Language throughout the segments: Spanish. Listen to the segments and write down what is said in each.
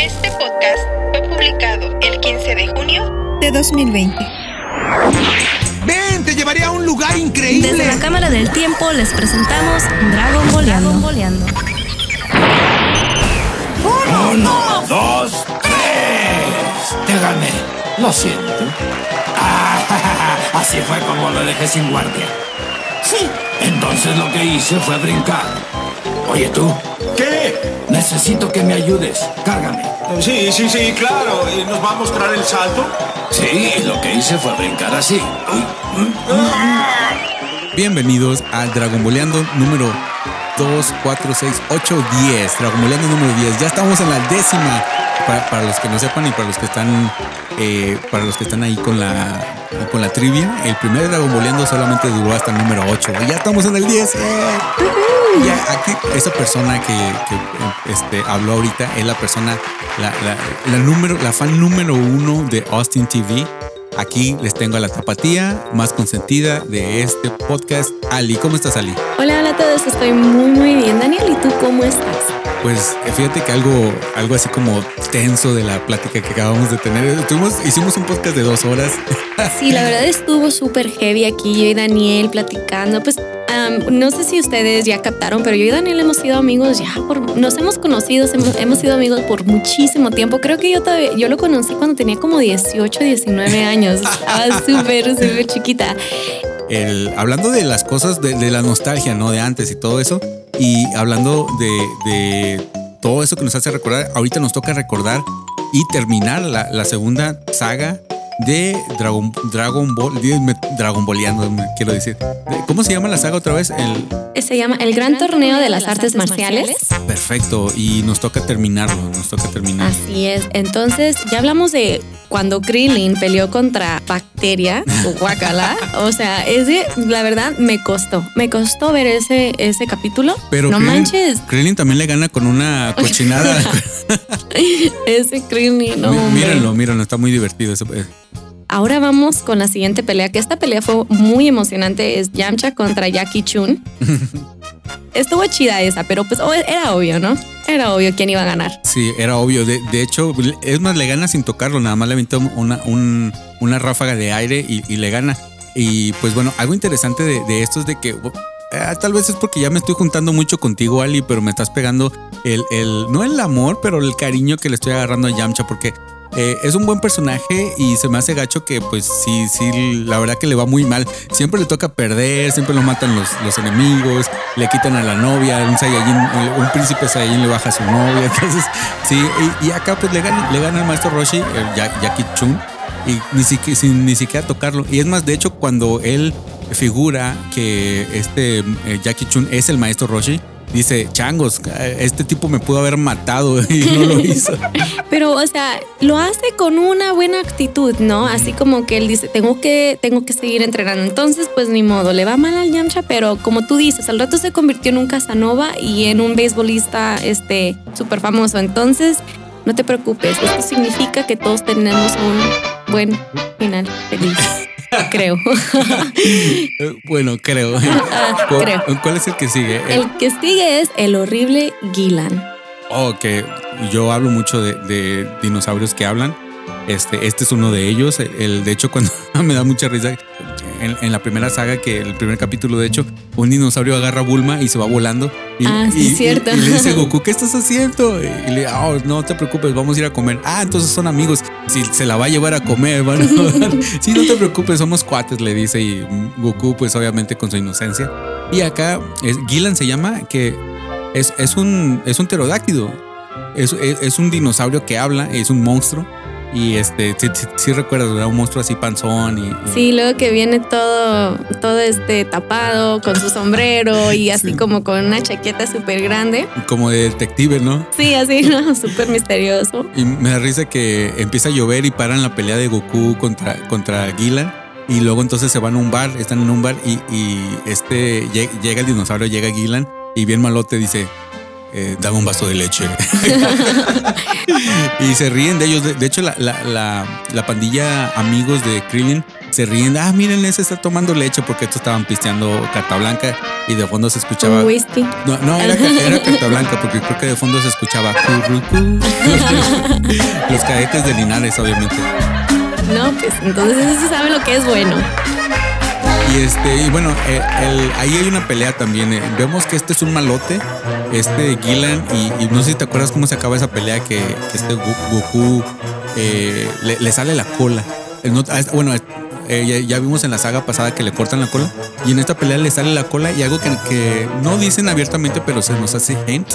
Este podcast fue publicado el 15 de junio de 2020. ¡Ven! ¡Te llevaré a un lugar increíble! Desde la Cámara del Tiempo les presentamos Dragon Boleando. Uno, dos, tres. Te gané. Lo siento. Ah, así fue como lo dejé sin guardia. Sí. Entonces lo que hice fue brincar. Oye tú, ¿Qué? necesito que me ayudes. Cárgame. Sí, sí, sí, claro. ¿Y ¿Nos va a mostrar el salto? Sí, lo que hice fue brincar así. Bienvenidos a Dragon Boleando número 2, 4, 6, 8, 10. Dragon Boleando número 10. Ya estamos en la décima. Para, para los que no sepan y para los que están eh, para los que están ahí con la con la trivia, el primer Dragon Boleando solamente duró hasta el número 8. Y ya estamos en el 10. ¡eh! Aquí, esa persona que, que, este, habló ahorita es la persona, la, la, la número, la fan número uno de Austin TV. Aquí les tengo a la tapatía más consentida de este podcast. Ali, ¿cómo estás, Ali? Hola, hola a todos, estoy muy muy bien. Daniel, ¿y tú cómo estás? Pues eh, fíjate que algo, algo así como tenso de la plática que acabamos de tener. Hicimos un podcast de dos horas. Sí, la verdad estuvo súper heavy aquí yo y Daniel platicando. Pues um, no sé si ustedes ya captaron, pero yo y Daniel hemos sido amigos ya por, nos hemos conocido, hemos, hemos sido amigos por muchísimo tiempo. Creo que yo todavía, yo lo conocí cuando tenía como 18, 19 años. Estaba súper, súper chiquita. El, hablando de las cosas de, de, la nostalgia, ¿no? De antes y todo eso. Y hablando de, de todo eso que nos hace recordar, ahorita nos toca recordar y terminar la, la segunda saga de Dragon, Dragon Ball, Dragon Balleando, quiero decir. ¿Cómo se llama la saga otra vez? El, se llama El Gran Torneo de las Artes Marciales. Perfecto, y nos toca terminarlo, nos toca terminarlo. Así es, entonces ya hablamos de cuando Krillin peleó contra Bacteria o Guacala. o sea, ese, la verdad, me costó. Me costó ver ese, ese capítulo. Pero no Krillin, manches. Krillin también le gana con una cochinada. ese Krillin, no. Mírenlo, mírenlo, está muy divertido ese. Ahora vamos con la siguiente pelea, que esta pelea fue muy emocionante, es Yamcha contra Jackie Chun. Estuvo chida esa, pero pues era obvio, ¿no? Era obvio quién iba a ganar. Sí, era obvio. De, de hecho, es más, le gana sin tocarlo, nada más le aventó una, un, una ráfaga de aire y, y, le gana. Y pues bueno, algo interesante de, de esto es de que eh, tal vez es porque ya me estoy juntando mucho contigo, Ali, pero me estás pegando el, el, no el amor, pero el cariño que le estoy agarrando a Yamcha, porque eh, es un buen personaje y se me hace gacho que pues sí, sí, la verdad que le va muy mal. Siempre le toca perder, siempre lo matan los, los enemigos, le quitan a la novia, un Saiyajin, un príncipe Saiyajin le baja a su novia. Entonces, sí, y, acá pues le gana, le gana el maestro Roshi, Jackie Chun, y ni siquiera, sin ni siquiera tocarlo. Y es más, de hecho, cuando él figura que este eh, Jackie Chun es el maestro Roshi, dice, changos, este tipo me pudo haber matado y no lo hizo. Pero, o sea, lo hace con una buena actitud, ¿no? Así como que él dice, tengo que, tengo que seguir entrenando. Entonces, pues ni modo, le va mal al Yamcha, pero como tú dices, al rato se convirtió en un Casanova y en un beisbolista este súper famoso. Entonces, no te preocupes, esto significa que todos tenemos un buen final feliz. Creo. bueno, creo. Uh, creo. ¿Cuál es el que sigue? El que sigue es el horrible Gilan. Oh, que yo hablo mucho de, de, dinosaurios que hablan. Este, este es uno de ellos. El, de hecho, cuando me da mucha risa, en, en, la primera saga, que el primer capítulo, de hecho, un dinosaurio agarra a Bulma y se va volando. Y, ah, sí, y, cierto. Y, y, le dice Goku, ¿qué estás haciendo? Y le oh, no te preocupes, vamos a ir a comer. Ah, entonces son amigos. Si se la va a llevar a comer, van sí, no te preocupes, somos cuates, le dice. Y Goku, pues obviamente con su inocencia. Y acá, es, Gilan se llama, que es, es, un, es un pterodáctido. Es, es un dinosaurio que habla, es un monstruo. Y este, sí, sí, sí recuerdas, era un monstruo así panzón y, y, Sí, luego que viene todo, todo este tapado con su sombrero y así sí. como con una chaqueta súper grande. Como de detective, ¿no? Sí, así, ¿no? Súper misterioso. Y me da risa que empieza a llover y paran la pelea de Goku contra, contra Gilan. Y luego entonces se van a un bar, están en un bar y, y este llega el dinosaurio, llega Gilan y bien malote dice, eh, dame un vaso de leche. y se ríen de ellos. De, hecho, la, la, la, la pandilla amigos de Krillin se ríen. Ah, miren, ese está tomando leche porque estos estaban pisteando carta blanca y de fondo se escuchaba. Whisky. No, no era, ca- era carta blanca porque creo que de fondo se escuchaba. Los cadetes de Linares, obviamente. No, pues entonces eso sí saben lo que es bueno. Y este, y bueno, eh, ahí hay una pelea también. eh. Vemos que este es un malote, este Gillan, y, y no sé si te acuerdas cómo se acaba esa pelea que, este Goku eh, le, le sale la cola. No- ah, bueno, eh, ya, ya vimos en la saga pasada que le cortan la cola, y en esta pelea le sale la cola, y algo que, que no dicen abiertamente, pero se nos hace hint,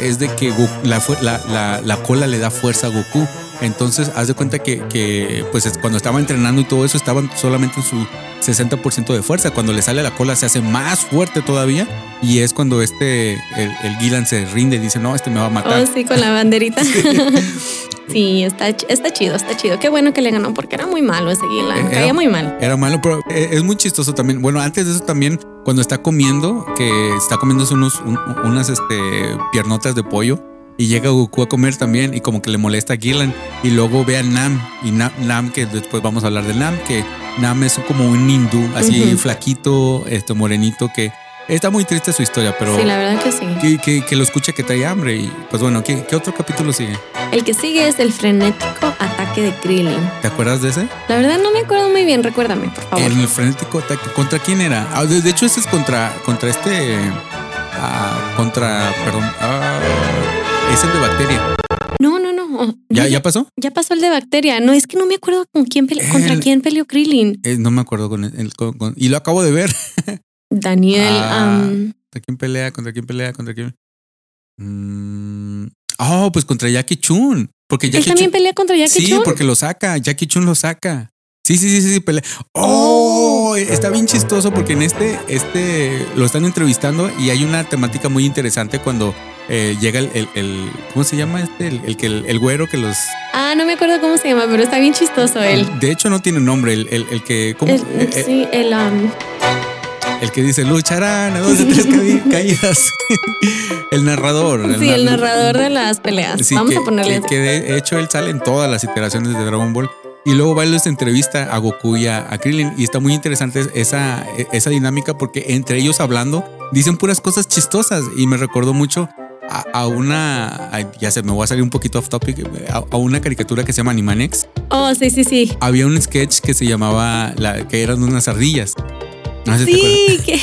es de que Goku- la, la, la- la cola le da fuerza a Goku. Entonces, haz de cuenta que, que, pues es- cuando estaba entrenando y todo eso, estaban solamente en su 60% de fuerza. Cuando le sale la cola se hace más fuerte todavía. Y es cuando este, el, el Gillan se rinde y dice, no, este me va a matar. Oh, sí, con la banderita. sí, está, ch- está chido, está chido. Qué bueno que le ganó porque era muy malo ese Gillan. Eh, Caía era- muy mal. Era malo, pero eh, es muy chistoso también. Bueno, antes de eso también, cuando está comiendo, que está comiéndose unos, un- unas este, piernotas de pollo. Y llega Goku a comer también y como que le molesta a Gillan. Y luego ve a Nam. Y Nam, Nam, que después vamos a hablar de Nam, que Nam es como un hindú, así flaquito, este morenito, que está muy triste su historia, pero Sí, la verdad que sí. que, que- que lo escuche que trae hambre. Y pues bueno, ¿qué, qué otro capítulo sigue? El que sigue es el frenético ataque de Krillin. ¿Te acuerdas de ese? La verdad no me acuerdo muy bien, recuérdame, por favor. El frenético ataque. ¿Contra quién era? Ah, de, de hecho, ese es contra, contra este. ah, contra. Perdón. ah, es el de bacteria. No, no, no. ¿Ya, ya pasó? ya pasó el de bacteria. No, es que no me acuerdo con quién pele- contra El- quién peleó Krillin. Eh, no me acuerdo con el. con- con- y lo acabo de ver. Daniel. Ah, ¿Contra quién pelea? ¿Contra quién pelea? ¿Contra quién? Mm, Oh, pues contra Jackie Chun. Porque él Jackie también Chun. pelea contra Jackie sí, Chun. porque lo saca. Jackie Chun lo saca. Sí, sí, sí, sí, sí, pelea. Oh, está bien chistoso porque en este, este lo están entrevistando y hay una temática muy interesante cuando eh, llega el, el- el- ¿cómo se llama este? El, el que el, güero que los. Ah, no me acuerdo cómo se llama, pero está bien chistoso él. De hecho, no tiene nombre. El, el- que, ¿cómo? El- Eh, eh, sí, el am, el que dice lucharán a dos de tres ca- caídas. el narrador. sí, el nar- narrador de las peleas. Sí, Vamos que, a ponerle que, que de hecho él sale en todas las iteraciones de Dragon Ball. Y luego va y les entrevista a Goku y a, a Krillin. Y está muy interesante esa, esa dinámica porque entre ellos hablando dicen puras cosas chistosas. Y me recordó mucho a, a una. ay, ya sé, me voy a salir un poquito off topic. A, a una caricatura que se llama Animanex. Oh, sí, sí, sí. Había un sketch que se llamaba. La, que eran unas ardillas. No sé si que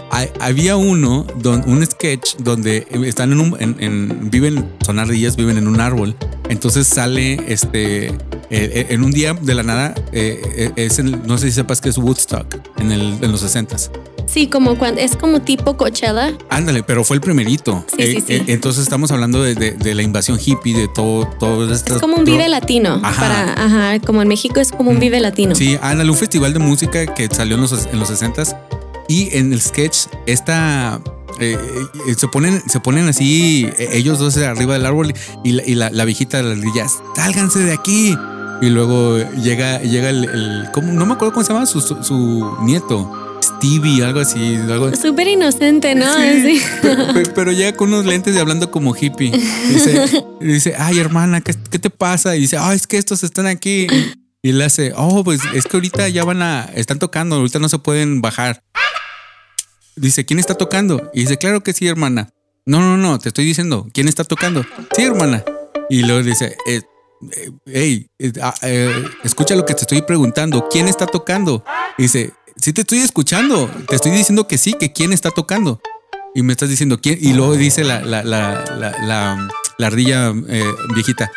Hay- había uno, don- un sketch donde están en un, en, en- viven, son ardillas, viven en un árbol. Entonces sale, este, eh, eh, en un día de la nada, eh, eh, es en- no sé si sepas que es Woodstock en, el, en los 60s. Sí, como cuando es como tipo Coachella. Ándale, pero fue el primerito. Sí, sí, Eh, sí. eh, entonces estamos hablando de, de- de la invasión hippie, de todo, todo esto. Es como un vive latino. Ajá. Para, ajá, como en México es como un Mm. vive latino. Sí, ándale, un festival de música que salió en los, en los 60s. Y en el sketch, esta. eh, eh, se ponen, se ponen así, eh, ellos dos arriba del árbol y la, y la, la viejita de las ardillas, sálganse de aquí. Y luego llega, llega el, el- ¿cómo? no me acuerdo cómo se llama su, su, su nieto, Stevie, algo así, algo Súper inocente, ¿no? Sí, Sí. Pero, pero- llega con unos lentes y hablando como hippie. Dice, ay hermana, ¿qué, qué te pasa? Y dice, ay, es que estos están aquí. Y le hace, oh, pues es que ahorita ya van a, están tocando, ahorita no se pueden bajar. Dice, ¿quién está tocando? Y dice, claro que sí, hermana. No, no, no, te estoy diciendo, ¿quién está tocando? Sí, hermana. Y luego dice, eh, eh, hey, eh, ah, eh, escucha lo que te estoy preguntando, ¿quién está tocando? Y dice, sí te estoy escuchando, te estoy diciendo que sí, que quién está tocando. Y me estás diciendo quién. Y luego dice la, la, la, la, la, la ardilla eh, viejita,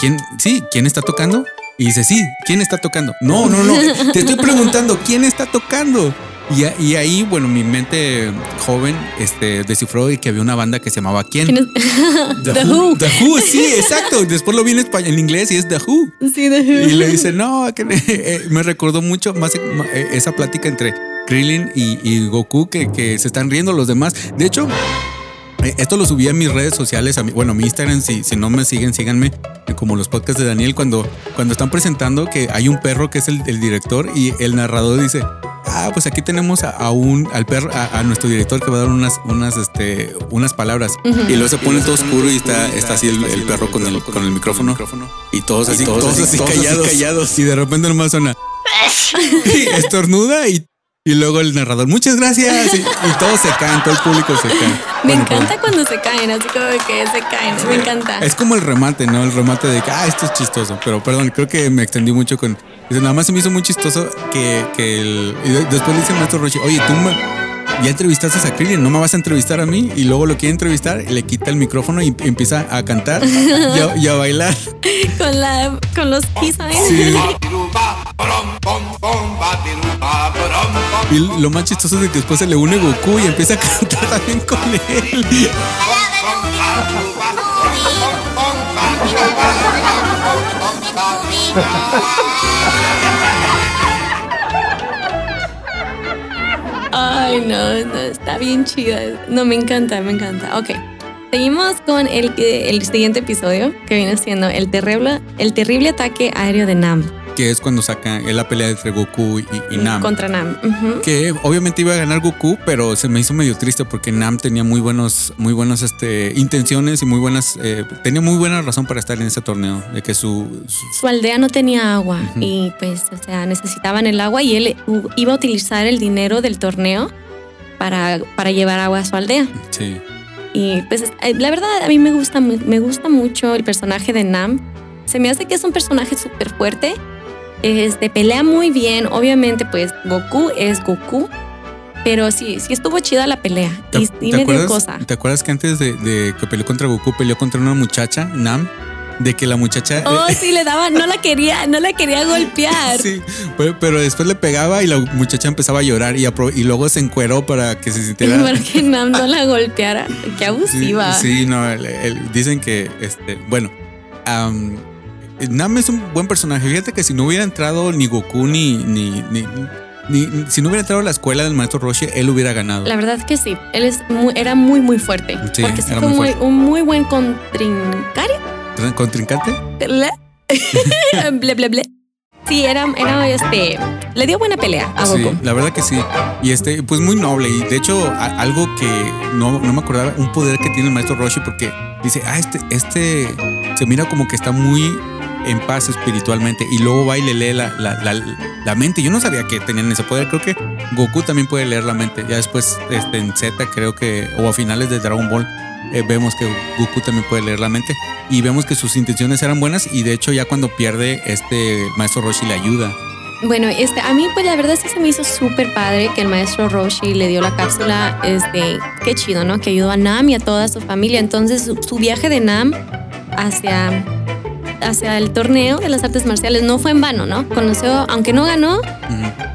¿quién? Sí, ¿quién está tocando? Y dice, sí, ¿quién está tocando? No, no, no, te estoy preguntando, ¿quién está tocando? Y, a- y ahí, bueno, mi mente joven este, descifró que había una banda que se llamaba ¿Quién? The, The Who. Who. The Who, sí, exacto. Después lo vi en, español, en inglés y es The Who. Sí, de Y le dice, no, que eh, me recordó mucho más eh, esa plática entre Krillin y, y Goku que, que se están riendo los demás. De hecho, eh, esto lo subí a mis redes sociales, a mi, bueno, a mi Instagram, si, si no me siguen, síganme, como los podcasts de Daniel, cuando, cuando están presentando que hay un perro que es el, el director y el narrador dice, ah, pues aquí tenemos a, a un, al perro, a, a nuestro director que va a dar unas, unas, este, unas palabras. Y luego se pone todo oscuro y está, está así el, el perro con el, con el micrófono. Y todos así, todos, así, callados. Y de repente nomás suena. y estornuda y, y luego el narrador, muchas gracias. Y, y todos se caen, todo el público se cae. Me Bueno, encanta cuando se caen, así como que se caen. Me encanta. Es como el remate, ¿no? El remate de que, ah, esto es chistoso. Pero perdón, creo que me extendí mucho con. dice, Nada más se me hizo muy chistoso que, que el. Y de- después le dice el maestro Roshi, oye, tú me- ya entrevistaste a Krillin, no me vas a entrevistar a mí. Y luego lo quiere entrevistar, le quita el micrófono y empieza a cantar y a, y a bailar. Con, la, con los keys ahí. Sí. Y lo más chistoso es de que después se le une Goku y empieza a cantar también con él. Ay, no, no, está bien chida. No, me encanta, me encanta. Ok. Seguimos con el, eh, el siguiente episodio, que viene siendo el terrible, el terrible ataque aéreo de Nam. Que es cuando saca la pelea entre Goku y, y Nam. Contra Nam. Ujú. Que obviamente iba a ganar Goku, pero se me hizo medio triste porque Nam tenía muy buenos, muy buenas este, intenciones y muy buenas, eh, tenía muy buena razón para estar en ese torneo, de que su, su- Su aldea no tenía agua y pues, o sea, necesitaban el agua y él iba a utilizar el dinero del torneo para, para llevar agua a su aldea. sí, Y pues eh, la verdad a mí me gusta, me gusta mucho el personaje de Nam. Se me hace que es un personaje súper fuerte. Este, pelea muy bien. Obviamente pues Goku es Goku. Pero sí, sí estuvo chida la pelea. ¿Te, Y, te y me dio cosa. ¿Te acuerdas que antes de, de que peleó contra Goku peleó contra una muchacha, Nam? De que la muchacha... Oh, eh, sí, le daba, no la quería, no la quería golpear. Sí, pero, pero después le pegaba y la muchacha empezaba a llorar y, apro- y luego se encueró para que se sintiera... Para que Nam no la golpeara. Qué abusiva. Sí, no, el- el- dicen que, este, bueno, am, Nam es un buen personaje. Fíjate que si no hubiera entrado ni Goku ni, ni, ni, ni- si no hubiera entrado a la escuela del maestro Roshi, él hubiera ganado. La verdad que sí. Él es muy- era muy, muy fuerte. Sí, porque sí fue muy un muy buen contrincante. ¿Contrincante? Ble. ble, ble, ble. Sí, era, era este. Le dio buena pelea a Sí, Goku. la verdad que sí. Y este, pues muy noble. Y de hecho, a- algo que no, no me acordaba, un poder que tiene el maestro Roshi, porque dice, ah, este, este se mira como que está muy en paz espiritualmente. Y luego va y le lee la, la, la, la mente. Yo no sabía que tenían ese poder. Creo que Goku también puede leer la mente. Ya después, este, en Z, creo que, o a finales de Dragon Ball, eh, vemos que Goku también puede leer la mente. Y vemos que sus intenciones eran buenas. Y de hecho, ya cuando pierde, este maestro Roshi le ayuda. Bueno, este, a mí, pues la verdad sí se me hizo súper padre que el maestro Roshi le dio la cápsula. Este, qué chido, ¿no? Que ayudó a Nam y a toda su familia. Entonces, su, su viaje de Nam hacia, hacia el torneo de las artes marciales no fue en vano, ¿no? Conoció, aunque no ganó,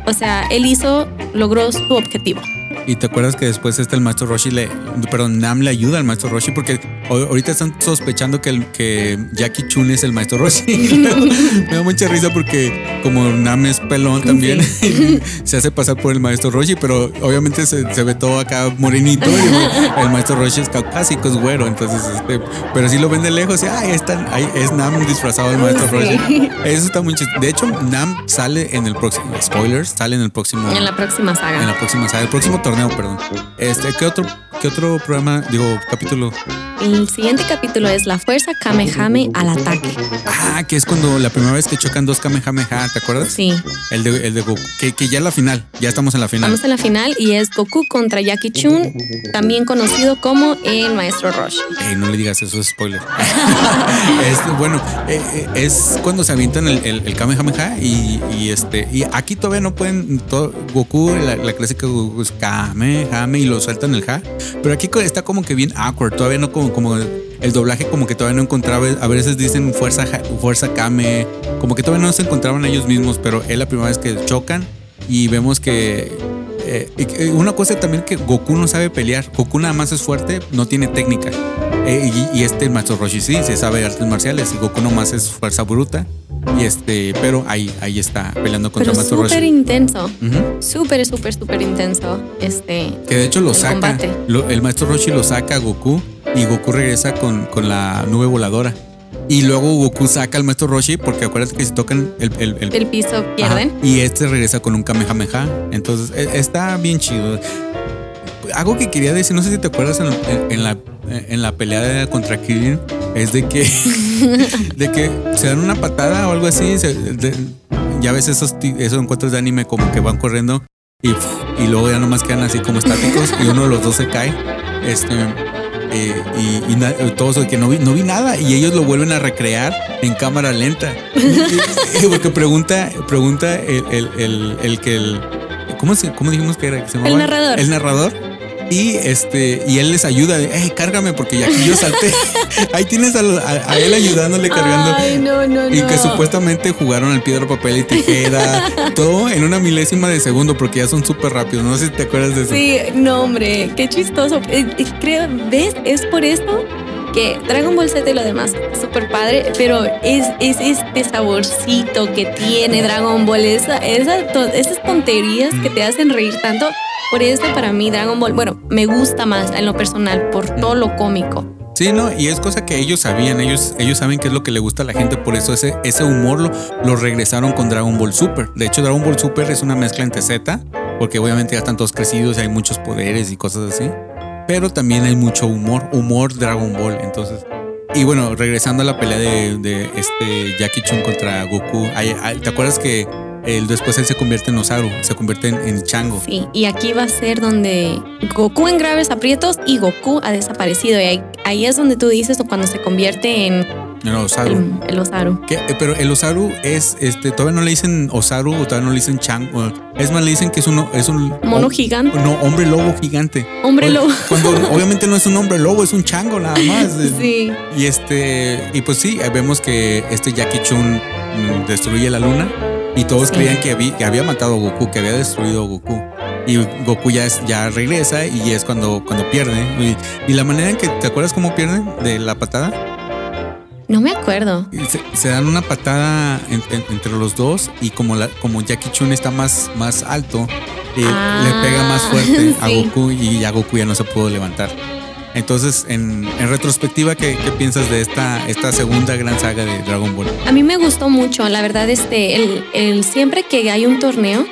o sea, él hizo, logró su objetivo. Y te acuerdas que después este el maestro Roshi le, perdón, Nam le ayuda al maestro Roshi porque ahor- ahorita están sospechando que, el, que Jackie Chun es el maestro Roshi. Me da mucha risa porque como Nam es pelón también, se hace pasar por el maestro Roshi, pero obviamente se, se ve todo acá morenito y el maestro Roshi es caucásico, es güero, entonces este, pero si lo ven de lejos, y, ay, están, ahí es Nam disfrazado del maestro Sí. Roshi. Eso está muy chistoso. De hecho, Nam sale en el próximo, spoilers, sale en el próximo En la próxima saga. en la próxima saga, el próximo torneo, perdón. Este, ¿qué otro, qué otro programa, digo, capítulo? El siguiente capítulo es la fuerza Kamehame al ataque. Ah, que es cuando la primera vez que chocan dos Kamehameha, ¿te acuerdas? Sí, El de, el de Goku, que, que ya es la final, ya estamos en la final. vamos a la final y es Goku contra Jackie Chun, también conocido como el maestro Roshi. Ey, no le digas eso, es spoiler. es, bueno, eh, eh, es cuando se avientan el, el, el Kamehameha y, y este y aquí todavía no pueden todo, Goku, la, la clásica Goku es Kamehame y lo sueltan el Ja, pero aquí está como que bien awkward, todavía no como, como el doblaje como que todavía no encontraba, a veces dicen fuerza fuerza Kame, como que todavía no se encontraban ellos mismos, pero es la primera vez que chocan y vemos que eh, una cosa también que Goku no sabe pelear. Goku nada más es fuerte, no tiene técnica. Eh, y, y este maestro Roshi sí, se sabe artes marciales. Y Goku nomás es fuerza bruta. Y este, pero ahí, ahí está peleando contra Pero el maestro súper intenso, Ujú. súper, súper, súper intenso. Este, Que de hecho lo el saca. lo- el maestro Roshi lo saca a Goku y Goku regresa con, con la nube voladora. Y luego Goku saca al maestro Roshi porque acuérdate que si tocan el, el, el- El piso Ajá, pierden. y este regresa con un Kamehameha. Entonces e- está bien chido. Algo que quería decir, no sé si te acuerdas en, en- en la, en la pelea contra Kirin, es de que, de que se dan una patada o algo así. se- de- ya ves esos, esos encuentros de anime como que van corriendo y, y luego ya nomás quedan así como estáticos y uno de los dos se cae. Este, eh, y, y todos que no vi, no vi nada y ellos lo vuelven a recrear en cámara lenta. Porque pregunta, pregunta el, el, el, el que el. ¿Cómo, se, ¿Cómo dijimos que era? que se llamaba? narrador. El narrador. Y este, y él les ayuda, hey, cárgame, porque ya aquí yo salté. Ahí tienes a, a él ayudándole cargando. Ay, no, no, no. Y que supuestamente jugaron al piedra, papel y tijera. todo en una milésima de segundo, porque ya son súper rápidos. No sé si te acuerdas de eso. Sí, no, hombre, qué chistoso. Eh, eh, Creo, ¿ves? Es por esto que Dragon Ball Z y lo demás, súper padre, pero es, es este saborcito que tiene Dragon Ball, esa, esa esas tonterías que te hacen reír tanto. Por eso para mí Dragon Ball, bueno, me gusta más en lo personal, por todo lo cómico. Sí, no, y es cosa que ellos sabían, ellos, ellos saben qué es lo que le gusta a la gente, por eso ese, ese humor lo, lo regresaron con Dragon Ball Super. De hecho, Dragon Ball Super es una mezcla entre Z, porque obviamente ya están todos crecidos y hay muchos poderes y cosas así, pero también hay mucho humor, humor Dragon Ball, entonces... Y bueno, regresando a la pelea de, de este Jackie Chun contra Goku, ¿te acuerdas que él, después él se convierte en Osaru, se convierte en, en Chango? Sí, y aquí va a ser donde Goku en graves aprietos y Goku ha desaparecido. Y ahí, ahí es donde tú dices o cuando se convierte en En Osaru. el, el Osaru. ¿Qué? Eh, Pero el Osaru es, este, todavía no le dicen Osaru o todavía no le dicen Chang. o- Es más, le dicen que es un, es un Mono hom- gigante. No, hombre lobo gigante. Hombre lobo. Cuando obviamente no es un hombre lobo, es un chango nada más. Sí. Y este, y pues sí, vemos que este Jackie Chun mm, destruye la luna y todos Sí. creían que había, que había matado a Goku, que había destruido a Goku. Y Goku ya, es- ya regresa y es cuando, cuando pierde. Y, y la manera en que, ¿te acuerdas cómo pierde de la patada? No me acuerdo. Se, se dan una patada en- en- entre los dos y como, la, como Jackie Chun está más, más alto, eh, Ah, le pega más fuerte a. Goku y ya Goku ya no se pudo levantar. Entonces, en, retrospectiva, ¿qué, piensas de esta, esta segunda gran saga de Dragon Ball? A mí me gustó mucho, la verdad, este, el, el- siempre que hay un torneo,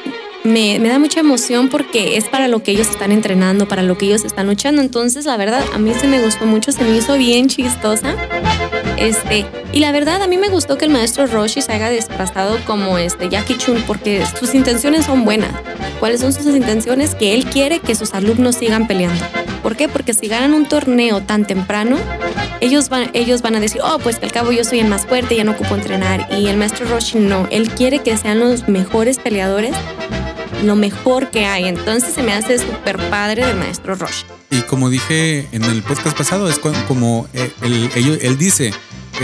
me, me da mucha emoción porque es para lo que ellos están entrenando, para lo que ellos están luchando. Entonces, la verdad, a mí sí me gustó mucho, se me hizo bien chistosa. Este, y la verdad, a mí me gustó que el maestro Roshi se haya disfrazado como este Jackie Chun porque sus intenciones son buenas. ¿Cuáles son sus intenciones? Que él quiere que sus alumnos sigan peleando. ¿Por qué? Porque si ganan un torneo tan temprano, ellos van, ellos van a decir, oh, pues al cabo yo soy el más fuerte, ya no ocupo entrenar. Y el maestro Roshi no, él quiere que sean los mejores peleadores, lo mejor que hay. Entonces se me hace súper padre del maestro Roshi. Y como dije en el podcast pasado, es como eh, el- ello- él dice, eh,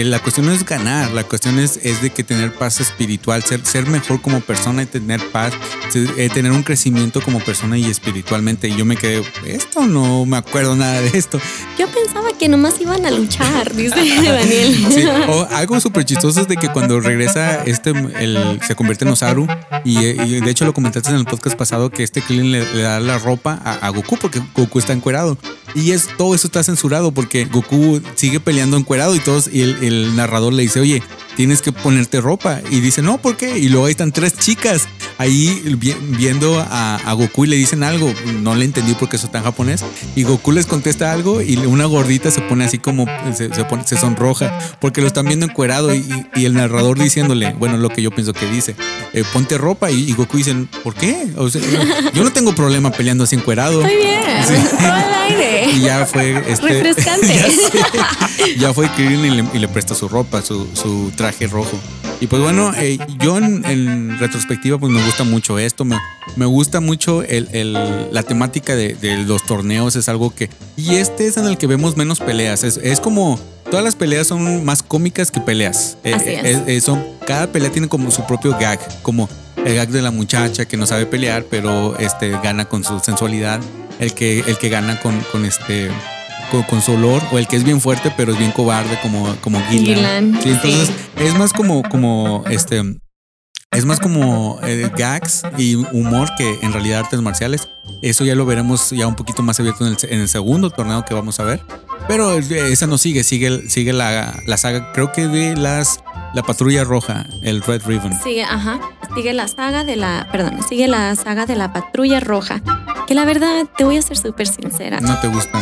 la cuestión no es ganar, la cuestión es, es de que tener paz espiritual, ser, ser mejor como persona y tener paz, se- eh, tener un crecimiento como persona y espiritualmente. Y yo me quedé, esto no me acuerdo nada de esto. Yo pensaba que nomás iban a luchar, dice Daniel. Sí, o algo súper chistoso es de que cuando regresa este, el, se convierte en Osaru y, eh, y de hecho lo comentaste en el podcast pasado que este Krillin le, le da la ropa a, a Goku porque Goku está encuerado y es todo eso está censurado porque Goku sigue peleando encuerado y todos y el, el narrador le dice oye tienes que ponerte ropa y dice no ¿por qué? y luego ahí están tres chicas ahí vi- viendo a, a Goku y le dicen algo no le entendí porque eso está en japonés y Goku les contesta algo y una gordita se pone así como se, se pone, se sonroja porque lo están viendo encuerado y, y el narrador diciéndole, bueno, lo que yo pienso que dice, eh, ponte ropa y, y Goku dice, ¿por qué? O sea, yo no tengo problema peleando así encuerado. Muy bien, Sí. todo al aire. Y ya fue este, Refrescante. ya, sé. Ya fue Krillin y le, y le presta su ropa, su, su traje rojo. Y pues bueno, eh, yo en, en retrospectiva pues me gusta mucho esto, me, me gusta mucho el, el- la temática de, de los torneos, es algo que... Y este es en el que vemos menos peleas, es, es como... Todas las peleas son más cómicas que peleas. Eh, es. eh, eh, son, cada pelea tiene como su propio gag, como el gag de la muchacha que no sabe pelear, pero este, gana con su sensualidad, el que, el que gana con, con este con, con su olor, o el que es bien fuerte, pero es bien cobarde, como, como Gillan. Gillan, Sí, entonces sí. es más como, como este. Es más como eh, gags y humor que en realidad artes marciales. Eso ya lo veremos ya un poquito más abierto en el, en el segundo torneo que vamos a ver. Pero eh, esa no sigue, sigue, sigue la, la saga, creo que de las la patrulla roja, el Red Ribbon. Sigue, ajá. Sigue la saga de la. Perdón, sigue la saga de la patrulla roja. Que la verdad, te voy a ser súper sincera. No te gusta.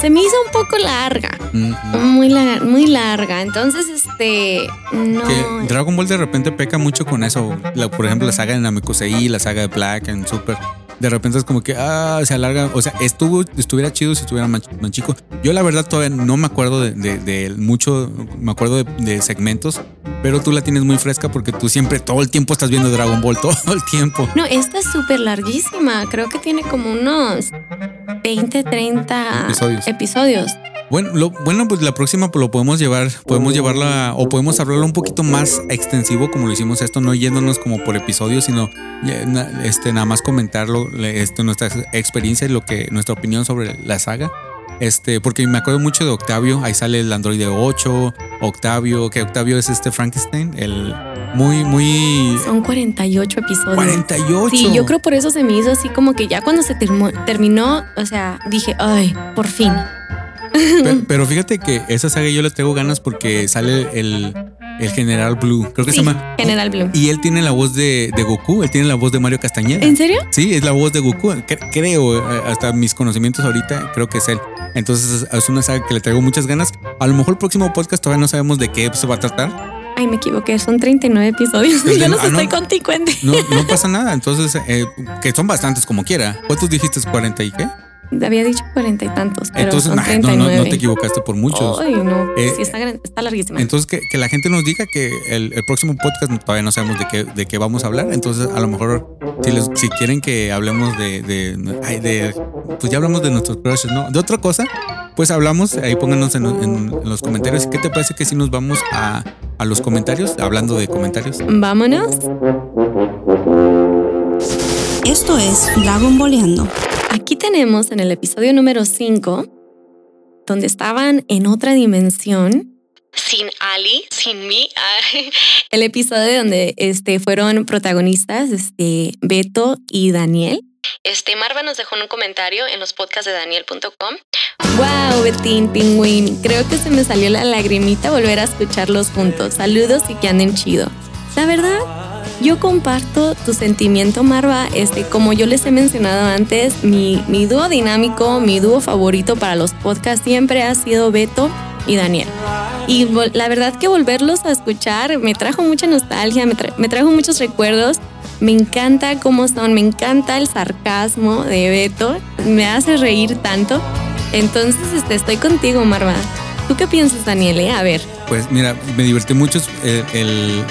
Se me hizo un poco larga. Muy, la- muy larga. Entonces, este. No. Que Dragon Ball de repente peca mucho con eso. La- por ejemplo, la saga de Namekusei, la saga de Black en Super. De repente es como que ah, se alarga. O sea, estuvo, estuviera chido si estuviera más, más chico. Yo la verdad todavía no me acuerdo de, de- de mucho, me acuerdo de, de segmentos, pero tú la tienes muy fresca porque tú siempre todo el tiempo estás viendo Dragon Ball, todo el tiempo. No, esta es súper larguísima. Creo que tiene como unos 20, 30 Episodios. episodios. Bueno, lo, bueno, pues la próxima lo podemos llevar, podemos llevarla o podemos hablarlo un poquito más extensivo como lo hicimos esto, no yéndonos como por episodios, sino este, nada más comentarlo, este, nuestra experiencia y lo que, nuestra opinión sobre la saga. Este, porque me acuerdo mucho de Octavio, ahí sale el Android 8, Octavio, que Octavio es este Frankenstein, el muy, muy Son 48 episodios. 48. Sí, yo creo por eso se me hizo así como que ya cuando se termo- terminó, o sea, dije, ay, por fin. Pe- Pero, fíjate que esa saga yo le tengo ganas porque sale el, el General Blue, creo que Sí, se llama. General Blue. Y él tiene la voz de, de Goku, él tiene la voz de Mario Castañeda. ¿En serio? Sí, es la voz de Goku. Cre- Creo, eh, hasta mis conocimientos ahorita, creo que es él. Entonces es una saga que le traigo muchas ganas. A lo mejor el próximo podcast todavía no sabemos de qué se va a tratar. Ay, me equivoqué, son 39 episodios. Ya los ah, no. estoy conticuente. No, no pasa nada. Entonces, eh, que son bastantes como quiera. ¿Cuántos dijiste? ¿40 y qué? Había dicho cuarenta y tantos, pero Entonces, son nah, no, 39. no, no te equivocaste por muchos. Ay, no. Eh, sí, está, está larguísima. Entonces, que, que la gente nos diga que el, el próximo podcast todavía no sabemos de qué, de qué vamos a hablar. Entonces, a lo mejor, si, les, si quieren que hablemos de, de, Pues ya hablamos de nuestros crushes, ¿no? De otra cosa, pues hablamos. Ahí pónganos en, en- en los comentarios. ¿Qué te parece que si nos vamos a, a los comentarios? Hablando de comentarios. Vámonos. Esto es Dragon Boleando. Aquí tenemos en el episodio número 5, donde estaban en otra dimensión, Sin Ali, sin mí. el episodio donde este, fueron protagonistas este, Beto y Daniel. Este, Marva nos dejó en un comentario en los podcasts de Daniel.com. Wow, Betín, Pingüín. Creo que se me salió la lagrimita volver a escucharlos juntos. Saludos y que anden chido. La verdad, yo comparto tu sentimiento, Marva. Este, como yo les he mencionado antes, mi, mi dúo dinámico, mi dúo favorito para los podcasts siempre ha sido Beto y Daniel. Y la verdad que volverlos a escuchar me trajo mucha nostalgia, me, tra- me trajo muchos recuerdos. Me encanta cómo son, me encanta el sarcasmo de Beto, me hace reír tanto. Entonces, este, estoy contigo, Marva. ¿Tú qué piensas, Daniel? eh? A ver, Pues mira, me divertí mucho el, el-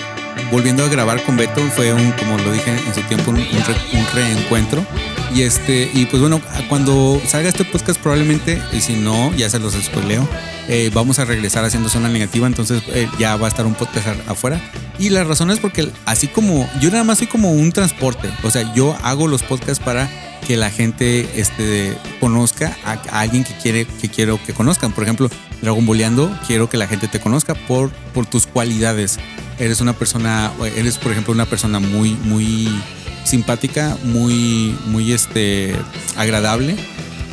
volviendo a grabar con Beto fue un, como lo dije en su tiempo, un, un re- un reencuentro. Y este, y pues bueno, cuando salga este podcast probablemente, y si no, ya se los spoileo, eh, vamos a regresar haciendo zona negativa, entonces eh, ya va a estar un podcast afuera. Y la razón es porque así como yo nada más soy como un transporte, o sea, yo hago los podcasts para que la gente este, conozca a, a alguien que quiere que quiero que conozcan. Por ejemplo, Dragon Boleando, quiero que la gente te conozca por, por tus cualidades. Eres una persona, eres por ejemplo una persona muy, muy simpática, muy, muy este, agradable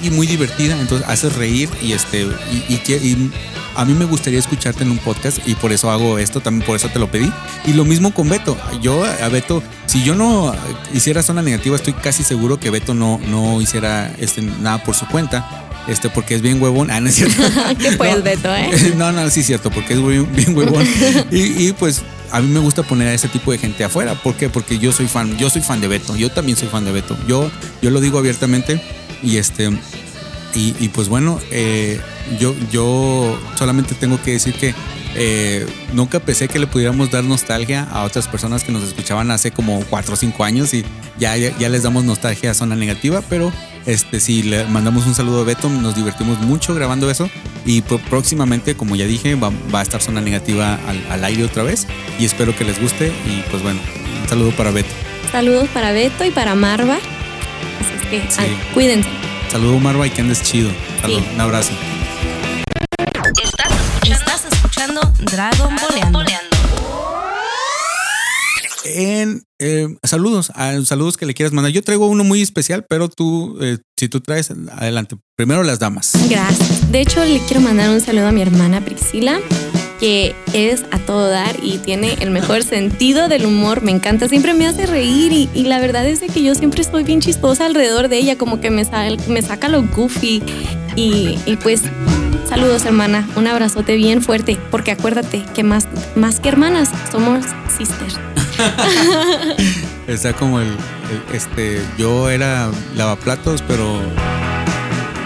y muy divertida. Entonces haces reír y este, y, y que- y a mí me gustaría escucharte en un podcast y por eso hago esto, también por eso te lo pedí. Y lo mismo con Beto. Yo a Beto, si yo no hiciera zona negativa, estoy casi seguro que Beto no, no hiciera este, nada por su cuenta. Este, porque es bien huevón. Ah, no es cierto. ¿qué pues, No. Beto, eh? No, no, sí es cierto, porque es bien, bien huevón. Y, y, pues a mí me gusta poner a ese tipo de gente afuera. ¿Por qué? Porque yo soy fan, yo soy fan de Beto. Yo también soy fan de Beto. Yo, yo lo digo abiertamente. Y este. Y, y pues bueno, eh, yo, yo solamente tengo que decir que eh, nunca pensé que le pudiéramos dar nostalgia a otras personas que nos escuchaban hace como 4 o 5 años y ya, ya, ya les damos nostalgia a zona negativa, pero este si le mandamos un saludo a Beto, nos divertimos mucho grabando eso y próximamente, como ya dije, va, va a estar zona negativa al, al aire otra vez y espero que les guste y pues bueno, un saludo para Beto. Saludos para Beto y para Marva. Así es que Sí. ay, cuídense. Saludo Marva y que andes chido. Salud, Sí. un abrazo. Estás escuchando Estás escuchando Dragon Boleando. En eh, saludos, a, saludos que le quieras mandar. Yo traigo uno muy especial, pero tú, eh, si tú traes, adelante. Primero las damas. Gracias. De hecho, le quiero mandar un saludo a mi hermana Priscila, que es a todo dar y tiene el mejor sentido del humor. Me encanta, siempre me hace reír y, y la verdad es de que yo siempre estoy bien chistosa alrededor de ella, como que me, sal- me saca lo goofy. Y, y pues, saludos hermana, un abrazote bien fuerte, porque acuérdate que más, más que hermanas, somos sisters. Está como el, este, yo era lavaplatos, pero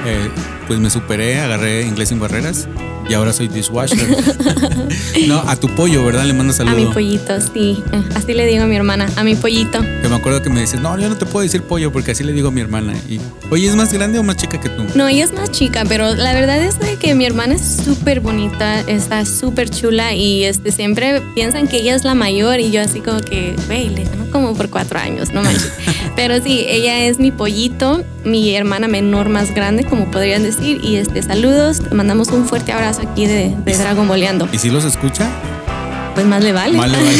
eh, pues me superé, agarré inglés sin barreras y ahora soy dishwasher. no, a tu pollo, ¿verdad? Le mando A saludo. mi pollito, sí. Así le digo a mi hermana, a mi pollito. Que me acuerdo que me dices, no, yo no te puedo decir pollo porque así le digo a mi hermana. Y, oye, ¿es más grande o más chica que tú? No, ella es más chica, pero la verdad es que mi hermana es súper bonita, está súper chula y este, siempre piensan que ella es la mayor y yo así como que, güey, le gano como por cuatro años, no manches. pero sí, ella es mi pollito, mi hermana menor más grande, como podrían decir, y este, saludos, te mandamos un fuerte abrazo aquí de, de Dragon Boleando. ¿Y si los escucha? Pues más le vale. Mal le vale.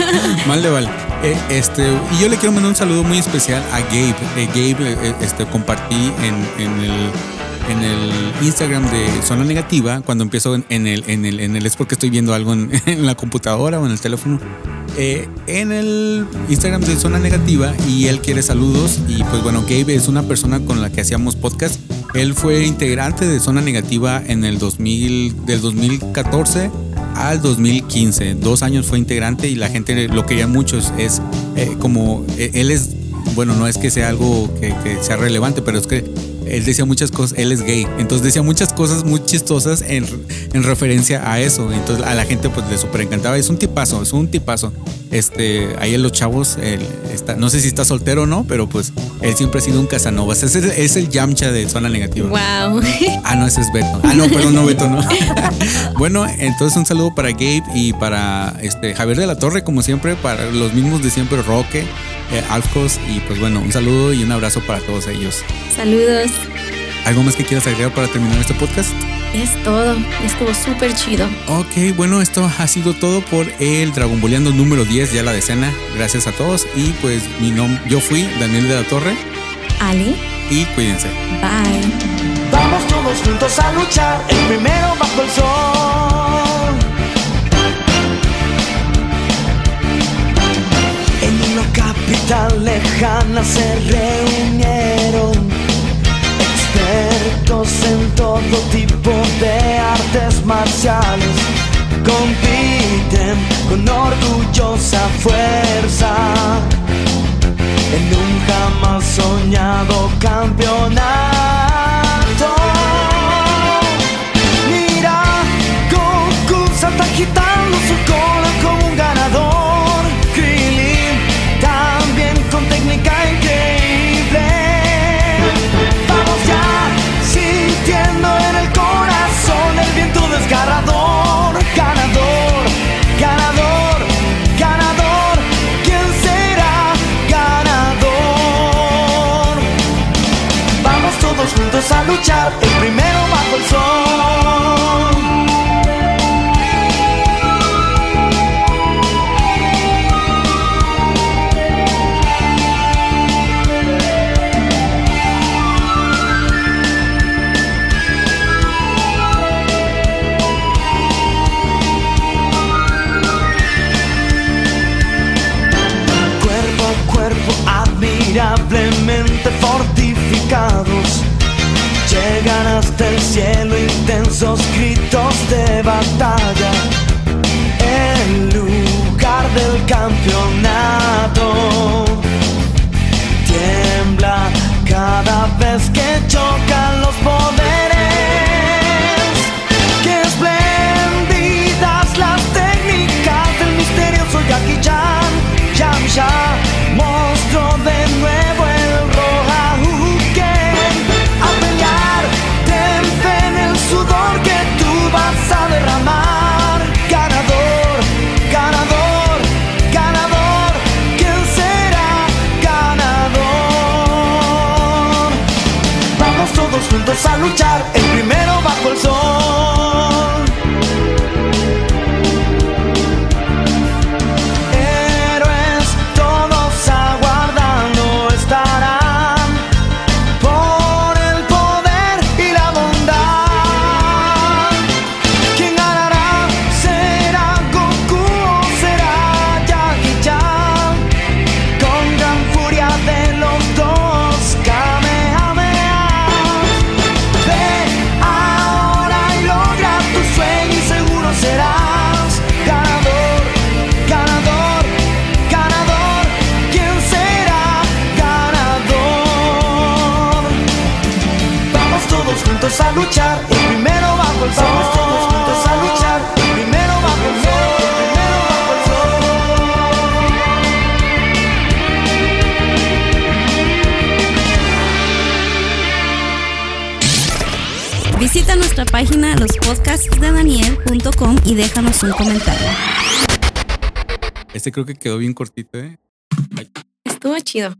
Mal le vale. Eh, este, y yo le quiero mandar un saludo muy especial a Gabe. Eh, Gabe, eh, este, compartí en, en el en el Instagram de Zona Negativa, cuando empiezo en, en el, en el, en el, es porque estoy viendo algo en, en la computadora o en el teléfono, eh, en el Instagram de Zona Negativa y él quiere saludos y pues bueno, Gabe es una persona con la que hacíamos podcast. Él fue integrante de Zona Negativa en el 2000, del 2014 al 2015. Dos años fue integrante y la gente lo quería mucho. Es, eh, como eh, él es, bueno, no es que sea algo que, que sea relevante, pero es que él decía muchas cosas, él es gay, entonces decía muchas cosas muy chistosas en, en referencia a eso, entonces a la gente pues le súper encantaba, es un tipazo, es un tipazo, este, ahí en los chavos, él está, no sé si está soltero o no, pero pues él siempre ha sido un Casanova, es el, es el Yamcha de Zona Negativa. Wow. Ah, no, ese es Beto. Ah, no, perdón, no, Beto, no. bueno, entonces un saludo para Gabe y para este Javier de la Torre, como siempre, para los mismos de siempre, Roque, eh, Alfcos, y pues bueno, un saludo y un abrazo para todos ellos. Saludos. ¿Algo más que quieras agregar para terminar este podcast? Es todo. Estuvo súper chido. Ok, bueno, esto ha sido todo por el Dragon Boleando número 10, ya la decena. Gracias a todos y pues mi nombre, yo fui Daniel de la Torre Ali, y cuídense. bye. Vamos todos juntos a luchar, el primero bajo el sol. Capital lejana se reunieron expertos en todo tipo de artes marciales. Compiten con orgullosa fuerza en un jamás soñado campeonato. Mira, Goku salta agitando su cola luchar, el primero bajo el sol. cuerpo a cuerpo admirablemente fortificados. Llegan hasta el cielo intensos gritos de batalla. En lugar del campeonato. Tiembla cada vez que chocan los luchar, página lospodcastsdedaniel.com y déjanos un comentario. Este creo que quedó bien cortito, ¿eh? Estuvo chido.